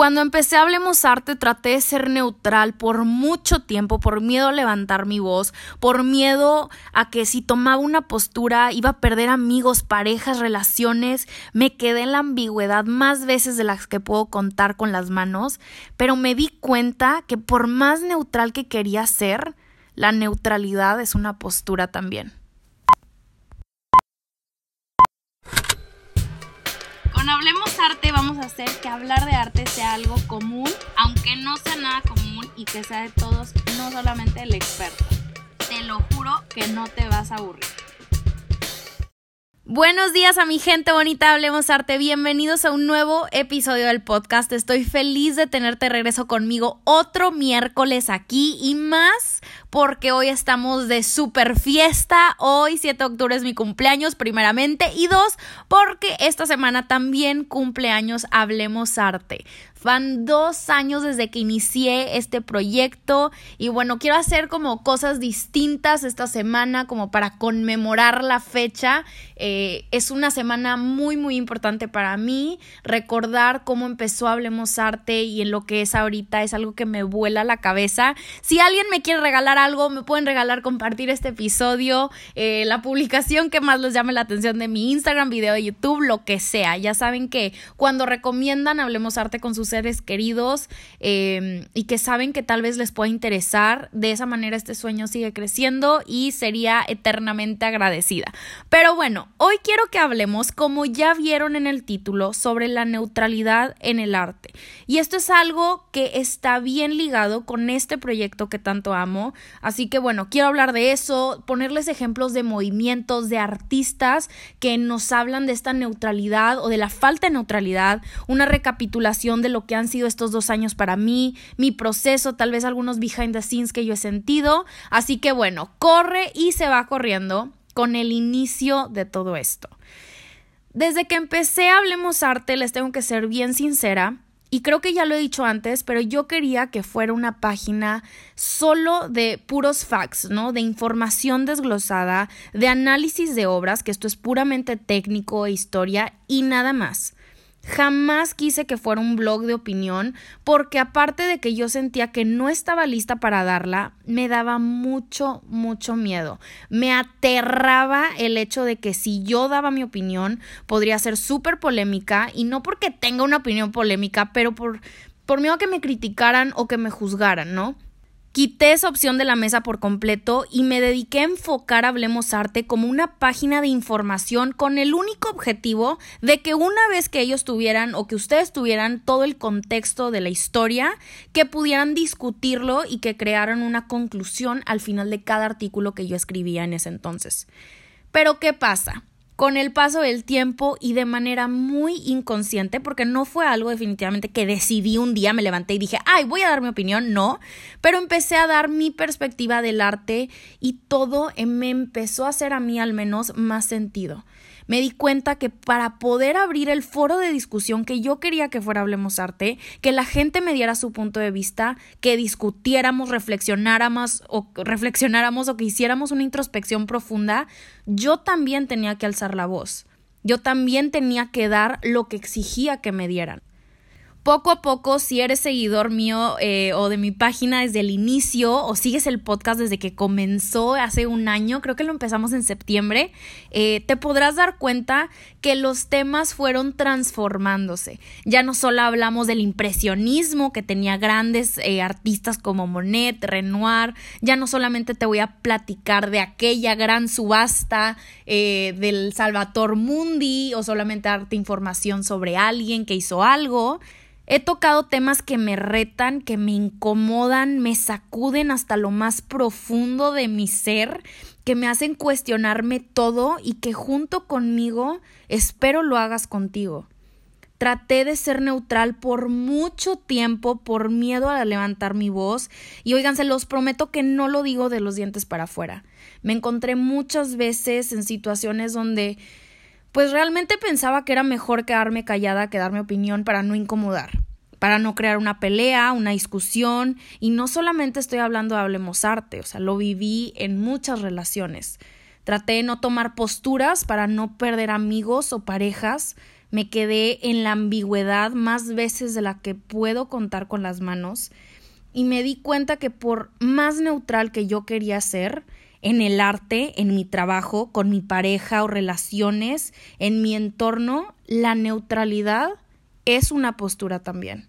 Cuando empecé a Hablemos Arte traté de ser neutral por mucho tiempo, por miedo a levantar mi voz, por miedo a que si tomaba una postura iba a perder amigos, parejas, relaciones. Me quedé en la ambigüedad más veces de las que puedo contar con las manos, pero me di cuenta que por más neutral que quería ser, la neutralidad es una postura también. Con Hablemos Arte vamos a hacer que hablar de arte sea algo común, aunque no sea nada común y que sea de todos, no solamente el experto. Te lo juro que no te vas a aburrir. Buenos días a mi gente bonita, hablemos arte. Bienvenidos a un nuevo episodio del podcast. Estoy feliz de tenerte regreso conmigo otro miércoles aquí y más porque hoy estamos de super fiesta. Hoy 7 de octubre es mi cumpleaños primeramente y dos porque esta semana también cumpleaños Hablemos Arte. Van dos años desde que inicié este proyecto y bueno, quiero hacer como cosas distintas esta semana como para conmemorar la fecha. Eh, es una semana muy muy importante para mí. Recordar cómo empezó Hablemos Arte y en lo que es ahorita es algo que me vuela la cabeza. Si alguien me quiere regalar algo, me pueden regalar compartir este episodio, eh, la publicación que más les llame la atención de mi Instagram, video de YouTube, lo que sea. Ya saben que cuando recomiendan Hablemos Arte con sus seres queridos em, y que saben que tal vez les pueda interesar. De esa manera este sueño sigue creciendo y sería eternamente agradecida. Pero bueno, hoy quiero que hablemos, como ya vieron en el título, sobre la neutralidad en el arte. Y esto es algo que está bien ligado con este proyecto que tanto amo. Así que bueno, quiero hablar de eso, ponerles ejemplos de movimientos, de artistas que nos hablan de esta neutralidad o de la falta de neutralidad, una recapitulación de lo que han sido estos dos años para mí, mi proceso, tal vez algunos behind the scenes que yo he sentido. Así que bueno, corre y se va corriendo con el inicio de todo esto. Desde que empecé Hablemos Arte, les tengo que ser bien sincera, y creo que ya lo he dicho antes, pero yo quería que fuera una página solo de puros facts, ¿no? De información desglosada, de análisis de obras, que esto es puramente técnico e historia y nada más. Jamás quise que fuera un blog de opinión porque aparte de que yo sentía que no estaba lista para darla, me daba mucho, mucho miedo. Me aterraba el hecho de que si yo daba mi opinión podría ser súper polémica y no porque tenga una opinión polémica, pero por, por miedo a que me criticaran o que me juzgaran, ¿no? Quité esa opción de la mesa por completo y me dediqué a enfocar Hablemos Arte como una página de información con el único objetivo de que una vez que ellos tuvieran o que ustedes tuvieran todo el contexto de la historia, que pudieran discutirlo y que crearan una conclusión al final de cada artículo que yo escribía en ese entonces. Pero ¿qué pasa? Con el paso del tiempo y de manera muy inconsciente, porque no fue algo definitivamente que decidí un día, me levanté y dije, ay, voy a dar mi opinión, no, pero empecé a dar mi perspectiva del arte y todo me empezó a hacer a mí al menos más sentido me di cuenta que para poder abrir el foro de discusión que yo quería que fuera Hablemos Arte, que la gente me diera su punto de vista, que discutiéramos, reflexionáramos o reflexionáramos o que hiciéramos una introspección profunda, yo también tenía que alzar la voz. Yo también tenía que dar lo que exigía que me dieran poco a poco, si eres seguidor mío eh, o de mi página desde el inicio o sigues el podcast desde que comenzó hace un año, creo que lo empezamos en septiembre, eh, te podrás dar cuenta que los temas fueron transformándose. Ya no solo hablamos del impresionismo que tenía grandes eh, artistas como Monet, Renoir, ya no solamente te voy a platicar de aquella gran subasta del Salvator Mundi o solamente darte información sobre alguien que hizo algo, He tocado temas que me retan, que me incomodan, me sacuden hasta lo más profundo de mi ser, que me hacen cuestionarme todo y que junto conmigo espero lo hagas contigo. Traté de ser neutral por mucho tiempo por miedo a levantar mi voz y oigan, se los prometo que no lo digo de los dientes para afuera. Me encontré muchas veces en situaciones donde pues realmente pensaba que era mejor quedarme callada que dar mi opinión para no incomodar, para no crear una pelea, una discusión, y no solamente estoy hablando de Hablemos Arte, o sea, lo viví en muchas relaciones. Traté de no tomar posturas para no perder amigos o parejas, me quedé en la ambigüedad más veces de la que puedo contar con las manos. Y me di cuenta que por más neutral que yo quería ser, en el arte, en mi trabajo, con mi pareja o relaciones, en mi entorno, la neutralidad es una postura también.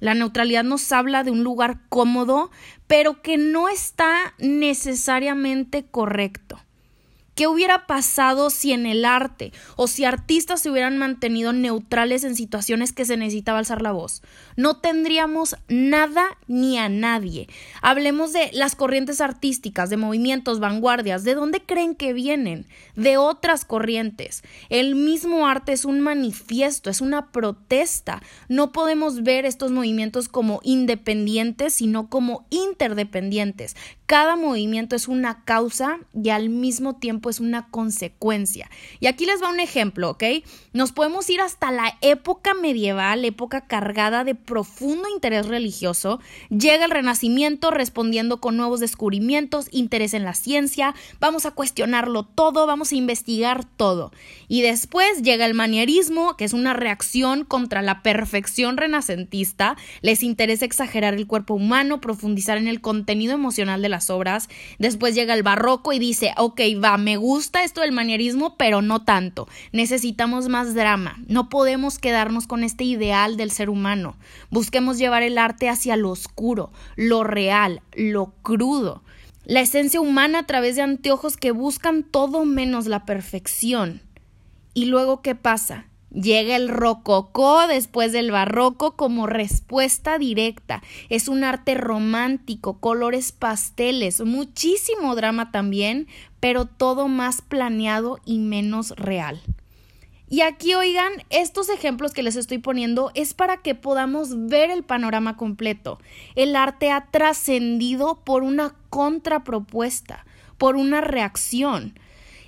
La neutralidad nos habla de un lugar cómodo, pero que no está necesariamente correcto. ¿Qué hubiera pasado si en el arte o si artistas se hubieran mantenido neutrales en situaciones que se necesitaba alzar la voz? No tendríamos nada ni a nadie. Hablemos de las corrientes artísticas, de movimientos, vanguardias. ¿De dónde creen que vienen? De otras corrientes. El mismo arte es un manifiesto, es una protesta. No podemos ver estos movimientos como independientes, sino como interdependientes. Cada movimiento es una causa y al mismo tiempo es una consecuencia. Y aquí les va un ejemplo, ¿ok? Nos podemos ir hasta la época medieval, época cargada de profundo interés religioso. Llega el Renacimiento respondiendo con nuevos descubrimientos, interés en la ciencia, vamos a cuestionarlo todo, vamos a investigar todo. Y después llega el manierismo, que es una reacción contra la perfección renacentista. Les interesa exagerar el cuerpo humano, profundizar en el contenido emocional de la obras. Después llega el barroco y dice, ok, va, me gusta esto del manierismo, pero no tanto. Necesitamos más drama. No podemos quedarnos con este ideal del ser humano. Busquemos llevar el arte hacia lo oscuro, lo real, lo crudo. La esencia humana a través de anteojos que buscan todo menos la perfección. ¿Y luego qué pasa? Llega el rococó después del barroco como respuesta directa. Es un arte romántico, colores pasteles, muchísimo drama también, pero todo más planeado y menos real. Y aquí, oigan, estos ejemplos que les estoy poniendo es para que podamos ver el panorama completo. El arte ha trascendido por una contrapropuesta, por una reacción.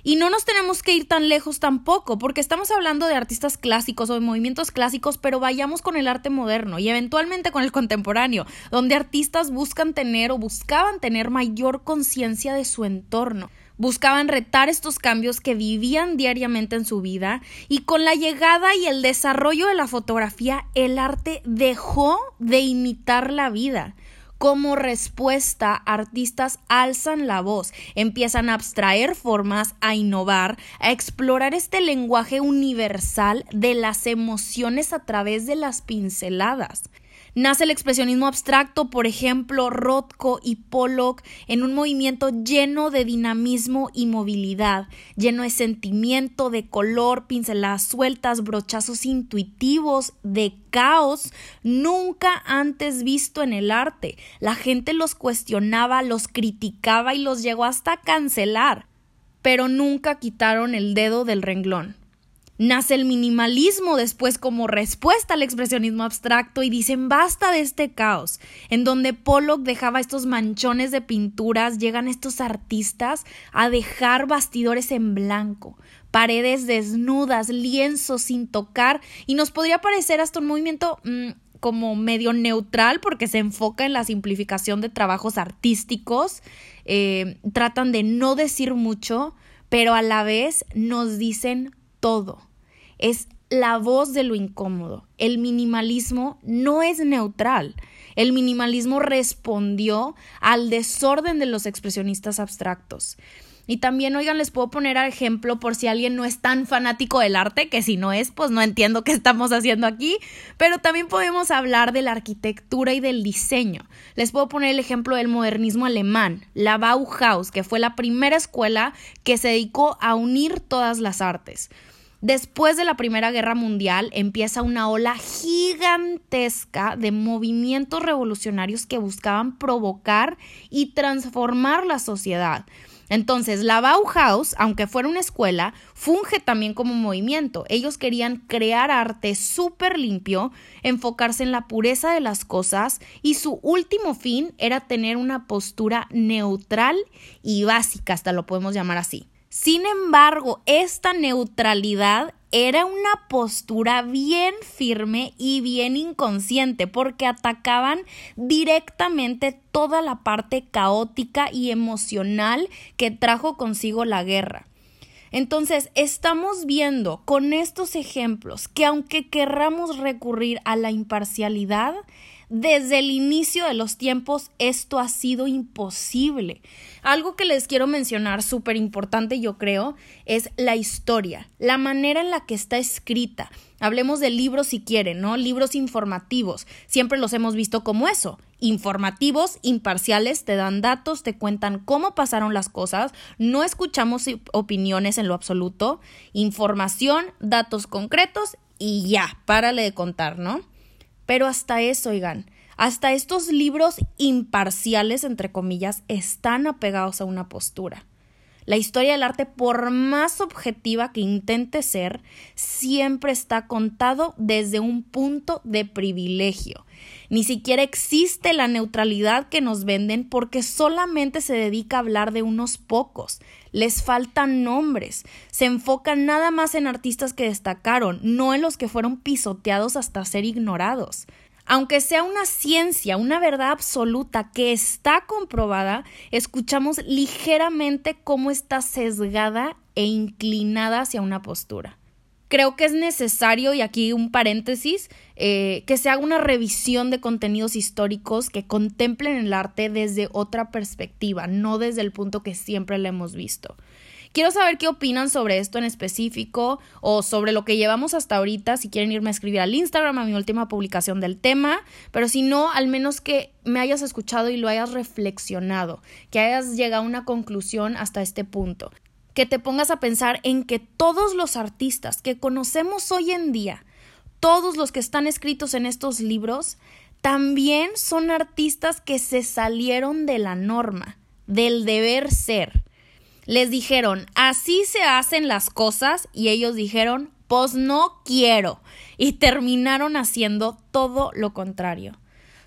Y no nos tenemos que ir tan lejos tampoco, porque estamos hablando de artistas clásicos o de movimientos clásicos, pero vayamos con el arte moderno y eventualmente con el contemporáneo, donde artistas buscan tener o buscaban tener mayor conciencia de su entorno buscaban retar estos cambios que vivían diariamente en su vida y con la llegada y el desarrollo de la fotografía el arte dejó de imitar la vida. Como respuesta, artistas alzan la voz, empiezan a abstraer formas, a innovar, a explorar este lenguaje universal de las emociones a través de las pinceladas. Nace el expresionismo abstracto, por ejemplo, Rothko y Pollock, en un movimiento lleno de dinamismo y movilidad, lleno de sentimiento, de color, pinceladas sueltas, brochazos intuitivos, de caos, nunca antes visto en el arte. La gente los cuestionaba, los criticaba y los llegó hasta cancelar, pero nunca quitaron el dedo del renglón. Nace el minimalismo después como respuesta al expresionismo abstracto y dicen basta de este caos, en donde Pollock dejaba estos manchones de pinturas, llegan estos artistas a dejar bastidores en blanco, paredes desnudas, lienzos sin tocar, y nos podría parecer hasta un movimiento mm, como medio neutral porque se enfoca en la simplificación de trabajos artísticos, eh, tratan de no decir mucho, pero a la vez nos dicen todo es la voz de lo incómodo. El minimalismo no es neutral. El minimalismo respondió al desorden de los expresionistas abstractos. Y también, oigan, les puedo poner ejemplo por si alguien no es tan fanático del arte, que si no es, pues no entiendo qué estamos haciendo aquí, pero también podemos hablar de la arquitectura y del diseño. Les puedo poner el ejemplo del modernismo alemán, la Bauhaus, que fue la primera escuela que se dedicó a unir todas las artes. Después de la Primera Guerra Mundial empieza una ola gigantesca de movimientos revolucionarios que buscaban provocar y transformar la sociedad. Entonces, la Bauhaus, aunque fuera una escuela, funge también como movimiento. Ellos querían crear arte súper limpio, enfocarse en la pureza de las cosas y su último fin era tener una postura neutral y básica, hasta lo podemos llamar así. Sin embargo, esta neutralidad era una postura bien firme y bien inconsciente porque atacaban directamente toda la parte caótica y emocional que trajo consigo la guerra. Entonces, estamos viendo con estos ejemplos que aunque querramos recurrir a la imparcialidad, desde el inicio de los tiempos esto ha sido imposible. Algo que les quiero mencionar súper importante yo creo es la historia, la manera en la que está escrita. Hablemos de libros si quieren, ¿no? Libros informativos. Siempre los hemos visto como eso. Informativos, imparciales, te dan datos, te cuentan cómo pasaron las cosas, no escuchamos opiniones en lo absoluto, información, datos concretos y ya, párale de contar, ¿no? Pero hasta eso, oigan, hasta estos libros imparciales, entre comillas, están apegados a una postura. La historia del arte, por más objetiva que intente ser, siempre está contado desde un punto de privilegio. Ni siquiera existe la neutralidad que nos venden porque solamente se dedica a hablar de unos pocos. Les faltan nombres. Se enfocan nada más en artistas que destacaron, no en los que fueron pisoteados hasta ser ignorados. Aunque sea una ciencia, una verdad absoluta que está comprobada, escuchamos ligeramente cómo está sesgada e inclinada hacia una postura creo que es necesario, y aquí un paréntesis, eh, que se haga una revisión de contenidos históricos que contemplen el arte desde otra perspectiva, no desde el punto que siempre le hemos visto. Quiero saber qué opinan sobre esto en específico o sobre lo que llevamos hasta ahorita, si quieren irme a escribir al Instagram a mi última publicación del tema, pero si no, al menos que me hayas escuchado y lo hayas reflexionado, que hayas llegado a una conclusión hasta este punto que te pongas a pensar en que todos los artistas que conocemos hoy en día, todos los que están escritos en estos libros, también son artistas que se salieron de la norma, del deber ser. Les dijeron, así se hacen las cosas y ellos dijeron, pues no quiero. Y terminaron haciendo todo lo contrario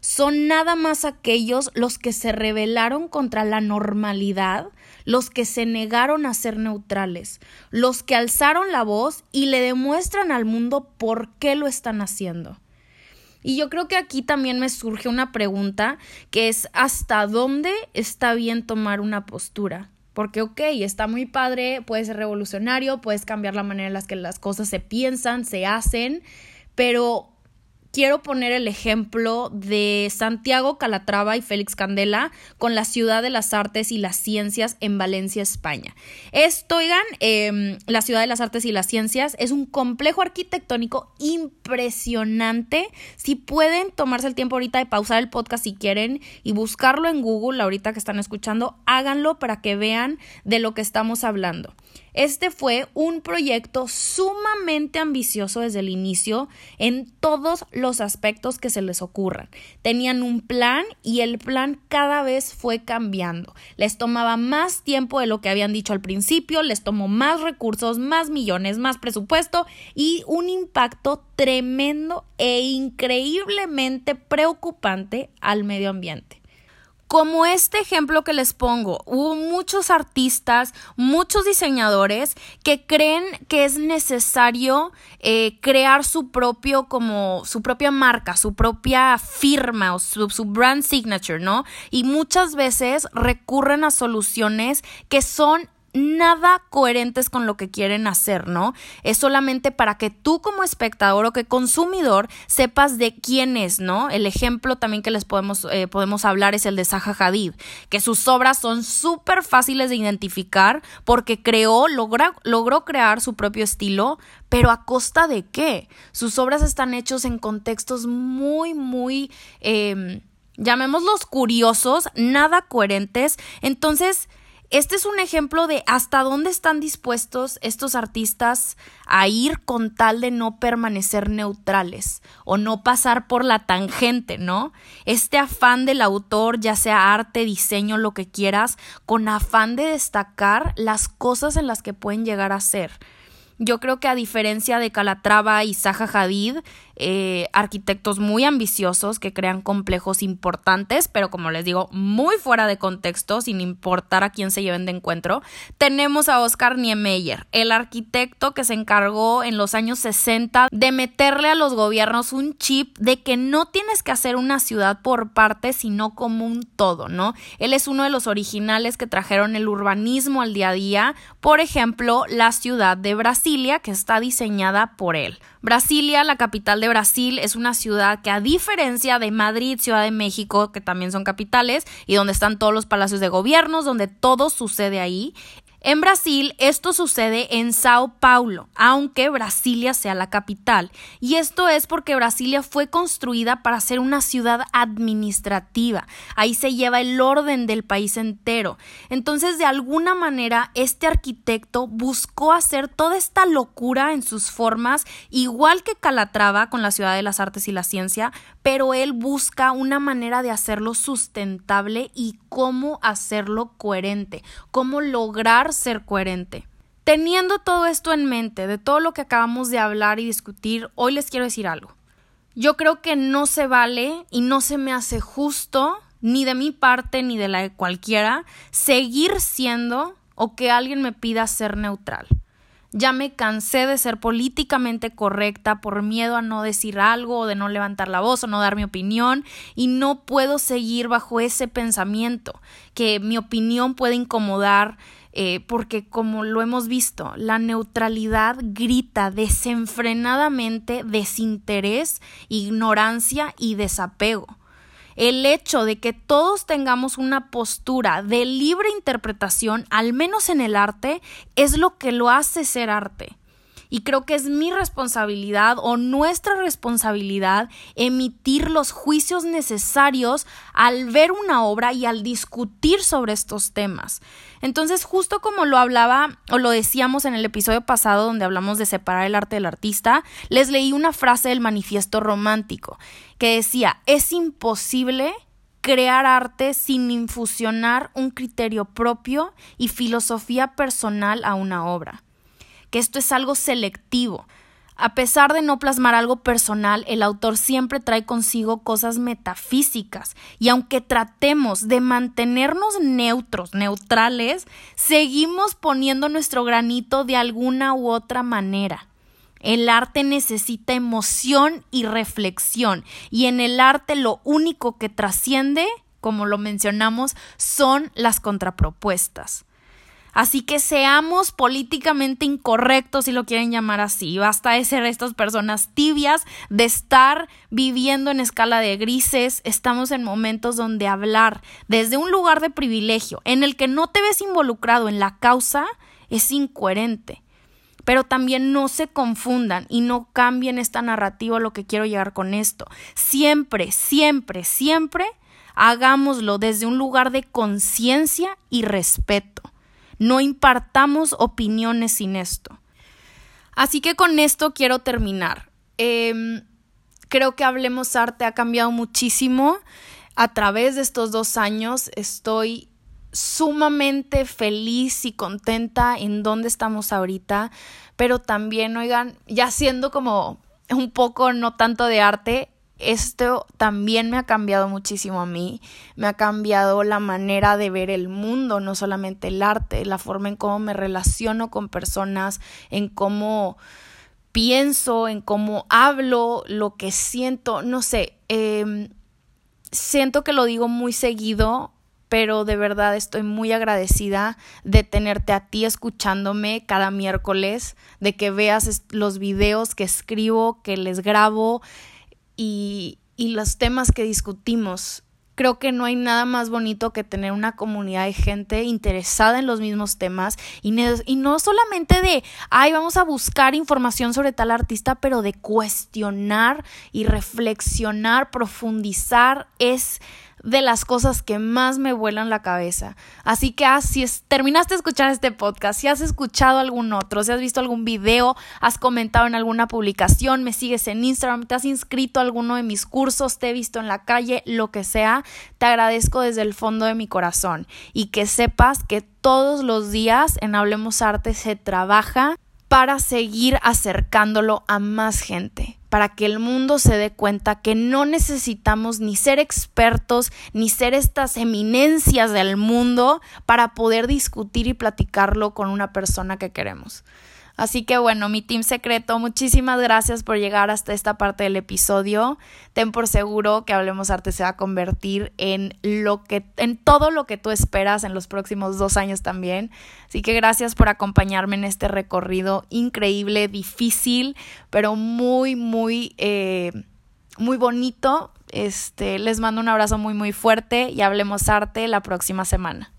son nada más aquellos los que se rebelaron contra la normalidad, los que se negaron a ser neutrales, los que alzaron la voz y le demuestran al mundo por qué lo están haciendo. Y yo creo que aquí también me surge una pregunta que es ¿hasta dónde está bien tomar una postura? Porque, ok, está muy padre, puede ser revolucionario, puedes cambiar la manera en la que las cosas se piensan, se hacen, pero quiero poner el ejemplo de Santiago Calatrava y Félix Candela con la Ciudad de las Artes y las Ciencias en Valencia, España. Esto, oigan, em, la Ciudad de las Artes y las Ciencias es un complejo arquitectónico impresionante. Si pueden tomarse el tiempo ahorita de pausar el podcast si quieren y buscarlo en Google ahorita que están escuchando, háganlo para que vean de lo que estamos hablando. Este fue un proyecto sumamente ambicioso desde el inicio en todos los aspectos que se les ocurran. Tenían un plan y el plan cada vez fue cambiando. Les tomaba más tiempo de lo que habían dicho al principio, les tomó más recursos, más millones, más presupuesto y un impacto tremendo e increíblemente preocupante al medio ambiente. Como este ejemplo que les pongo, hubo muchos artistas, muchos diseñadores que creen que es necesario eh, crear su propio, como su propia marca, su propia firma o su, su brand signature, ¿no? Y muchas veces recurren a soluciones que son nada coherentes con lo que quieren hacer, ¿no? Es solamente para que tú como espectador o que consumidor sepas de quién es, ¿no? El ejemplo también que les podemos, eh, podemos hablar es el de Zaha Hadid, que sus obras son súper fáciles de identificar porque creó, logró crear su propio estilo, pero a costa de qué? Sus obras están hechas en contextos muy, muy... Eh, llamémoslos curiosos, nada coherentes. Entonces, este es un ejemplo de hasta dónde están dispuestos estos artistas a ir con tal de no permanecer neutrales o no pasar por la tangente, ¿no? Este afán del autor, ya sea arte, diseño, lo que quieras, con afán de destacar las cosas en las que pueden llegar a ser. Yo creo que a diferencia de Calatrava y Zaha Hadid, eh, arquitectos muy ambiciosos que crean complejos importantes, pero como les digo, muy fuera de contexto, sin importar a quién se lleven de encuentro. Tenemos a Oscar Niemeyer, el arquitecto que se encargó en los años 60 de meterle a los gobiernos un chip de que no tienes que hacer una ciudad por partes, sino como un todo, ¿no? Él es uno de los originales que trajeron el urbanismo al día a día, por ejemplo, la ciudad de Brasilia, que está diseñada por él. Brasilia, la capital de Brasil, es una ciudad que a diferencia de Madrid, Ciudad de México, que también son capitales, y donde están todos los palacios de gobiernos, donde todo sucede ahí, en Brasil esto sucede en Sao Paulo, aunque Brasilia sea la capital. Y esto es porque Brasilia fue construida para ser una ciudad administrativa. Ahí se lleva el orden del país entero. Entonces, de alguna manera, este arquitecto buscó hacer toda esta locura en sus formas, igual que Calatrava con la ciudad de las artes y la ciencia, pero él busca una manera de hacerlo sustentable y cómo hacerlo coherente, cómo lograr ser coherente. Teniendo todo esto en mente, de todo lo que acabamos de hablar y discutir, hoy les quiero decir algo. Yo creo que no se vale y no se me hace justo, ni de mi parte ni de la de cualquiera, seguir siendo o que alguien me pida ser neutral. Ya me cansé de ser políticamente correcta por miedo a no decir algo o de no levantar la voz o no dar mi opinión y no puedo seguir bajo ese pensamiento que mi opinión puede incomodar eh, porque como lo hemos visto, la neutralidad grita desenfrenadamente desinterés, ignorancia y desapego el hecho de que todos tengamos una postura de libre interpretación, al menos en el arte, es lo que lo hace ser arte. Y creo que es mi responsabilidad o nuestra responsabilidad emitir los juicios necesarios al ver una obra y al discutir sobre estos temas. Entonces, justo como lo hablaba o lo decíamos en el episodio pasado donde hablamos de separar el arte del artista, les leí una frase del manifiesto romántico que decía, es imposible crear arte sin infusionar un criterio propio y filosofía personal a una obra, que esto es algo selectivo. A pesar de no plasmar algo personal, el autor siempre trae consigo cosas metafísicas y aunque tratemos de mantenernos neutros, neutrales, seguimos poniendo nuestro granito de alguna u otra manera. El arte necesita emoción y reflexión y en el arte lo único que trasciende, como lo mencionamos, son las contrapropuestas. Así que seamos políticamente incorrectos, si lo quieren llamar así. Basta de ser estas personas tibias, de estar viviendo en escala de grises. Estamos en momentos donde hablar desde un lugar de privilegio en el que no te ves involucrado en la causa es incoherente. Pero también no se confundan y no cambien esta narrativa lo que quiero llegar con esto. Siempre, siempre, siempre hagámoslo desde un lugar de conciencia y respeto. No impartamos opiniones sin esto. Así que con esto quiero terminar. Em, creo que Hablemos Arte ha cambiado muchísimo a través de estos dos años. Estoy sumamente feliz y contenta en dónde estamos ahorita, pero también, oigan, ya siendo como un poco no tanto de arte, esto también me ha cambiado muchísimo a mí, me ha cambiado la manera de ver el mundo, no solamente el arte, la forma en cómo me relaciono con personas, en cómo pienso, en cómo hablo, lo que siento, no sé, em, siento que lo digo muy seguido, pero de verdad estoy muy agradecida de tenerte a ti escuchándome cada miércoles, de que veas los videos que escribo, que les grabo, y, y los temas que discutimos. Creo que no hay nada más bonito que tener una comunidad de gente interesada en los mismos temas y, y no solamente de, ay, vamos a buscar información sobre tal artista, pero de cuestionar y reflexionar, profundizar, es de las cosas que más me vuelan la cabeza. Así que ah, si terminaste de escuchar este podcast, si has escuchado algún otro, si has visto algún video, has comentado en alguna publicación, me sigues en Instagram, te has inscrito a alguno de mis cursos, te he visto en la calle, lo que sea, te agradezco desde el fondo de mi corazón y que sepas que todos los días en Hablemos Arte se trabaja para seguir acercándolo a más gente para que el mundo se dé cuenta que no necesitamos ni ser expertos, ni ser estas eminencias del mundo para poder discutir y platicarlo con una persona que queremos. Así que bueno, mi team secreto, muchísimas gracias por llegar hasta esta parte del episodio. Ten por seguro que Hablemos Arte se va a convertir en lo que, en todo lo que tú esperas en los próximos dos años también. Así que gracias por acompañarme en este recorrido increíble, difícil, pero muy, muy, eh, muy bonito. Este, les mando un abrazo muy, muy fuerte y hablemos arte la próxima semana.